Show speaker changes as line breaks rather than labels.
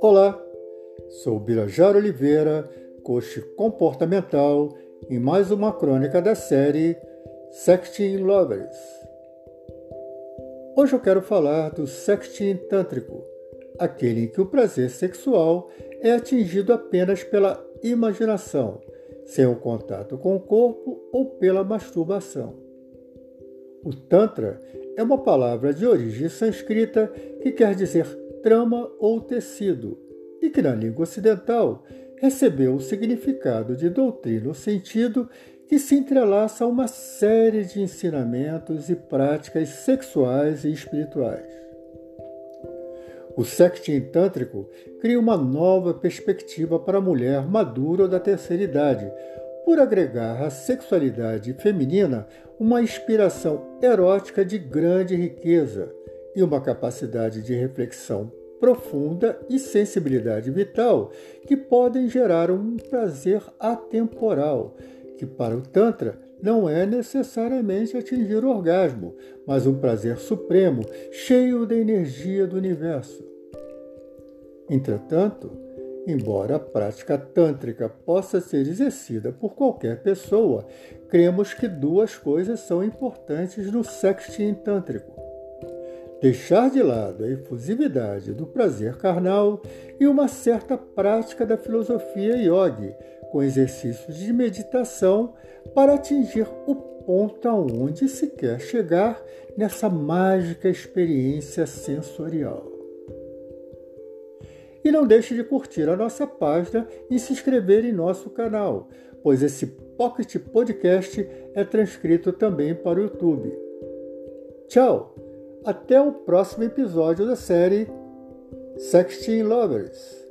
Olá, sou Birajara Oliveira, coach comportamental, em mais uma crônica da série Sexting Lovers. Hoje eu quero falar do sexting tântrico, aquele em que o prazer sexual é atingido apenas pela imaginação, sem o contato com o corpo ou pela masturbação. O Tantra é uma palavra de origem sânscrita que quer dizer trama ou tecido, e que na língua ocidental recebeu o significado de doutrina ou sentido que se entrelaça a uma série de ensinamentos e práticas sexuais e espirituais. O sexting tântrico cria uma nova perspectiva para a mulher madura da terceira idade, por agregar à sexualidade feminina uma inspiração erótica de grande riqueza e uma capacidade de reflexão profunda e sensibilidade vital que podem gerar um prazer atemporal, que para o Tantra não é necessariamente atingir o orgasmo, mas um prazer supremo, cheio da energia do universo. Entretanto, embora a prática tântrica possa ser exercida por qualquer pessoa, cremos que duas coisas são importantes no sexting tântrico deixar de lado a efusividade do prazer carnal e uma certa prática da filosofia yogi, com exercícios de meditação para atingir o ponto aonde se quer chegar nessa mágica experiência sensorial. E não deixe de curtir a nossa página e se inscrever em nosso canal, pois esse Pocket Podcast é transcrito também para o YouTube. Tchau! Até o próximo episódio da série Sexting Lovers.